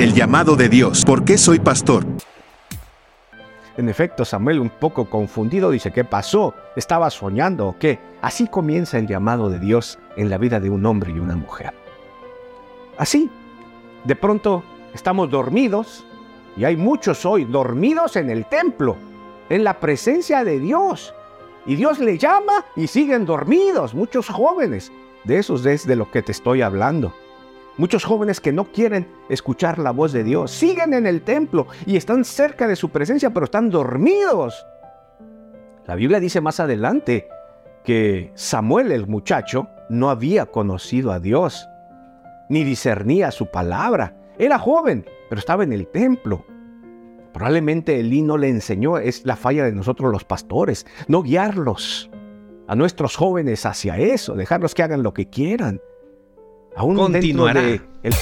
El llamado de Dios. ¿Por qué soy pastor? En efecto, Samuel, un poco confundido, dice, ¿qué pasó? ¿Estaba soñando o qué? Así comienza el llamado de Dios en la vida de un hombre y una mujer. Así, de pronto estamos dormidos, y hay muchos hoy dormidos en el templo, en la presencia de Dios. Y Dios le llama y siguen dormidos, muchos jóvenes. De esos es de lo que te estoy hablando. Muchos jóvenes que no quieren escuchar la voz de Dios siguen en el templo y están cerca de su presencia, pero están dormidos. La Biblia dice más adelante que Samuel el muchacho no había conocido a Dios, ni discernía su palabra. Era joven, pero estaba en el templo. Probablemente Elí no le enseñó, es la falla de nosotros los pastores, no guiarlos a nuestros jóvenes hacia eso, dejarlos que hagan lo que quieran. Aún Continuará. dentro de el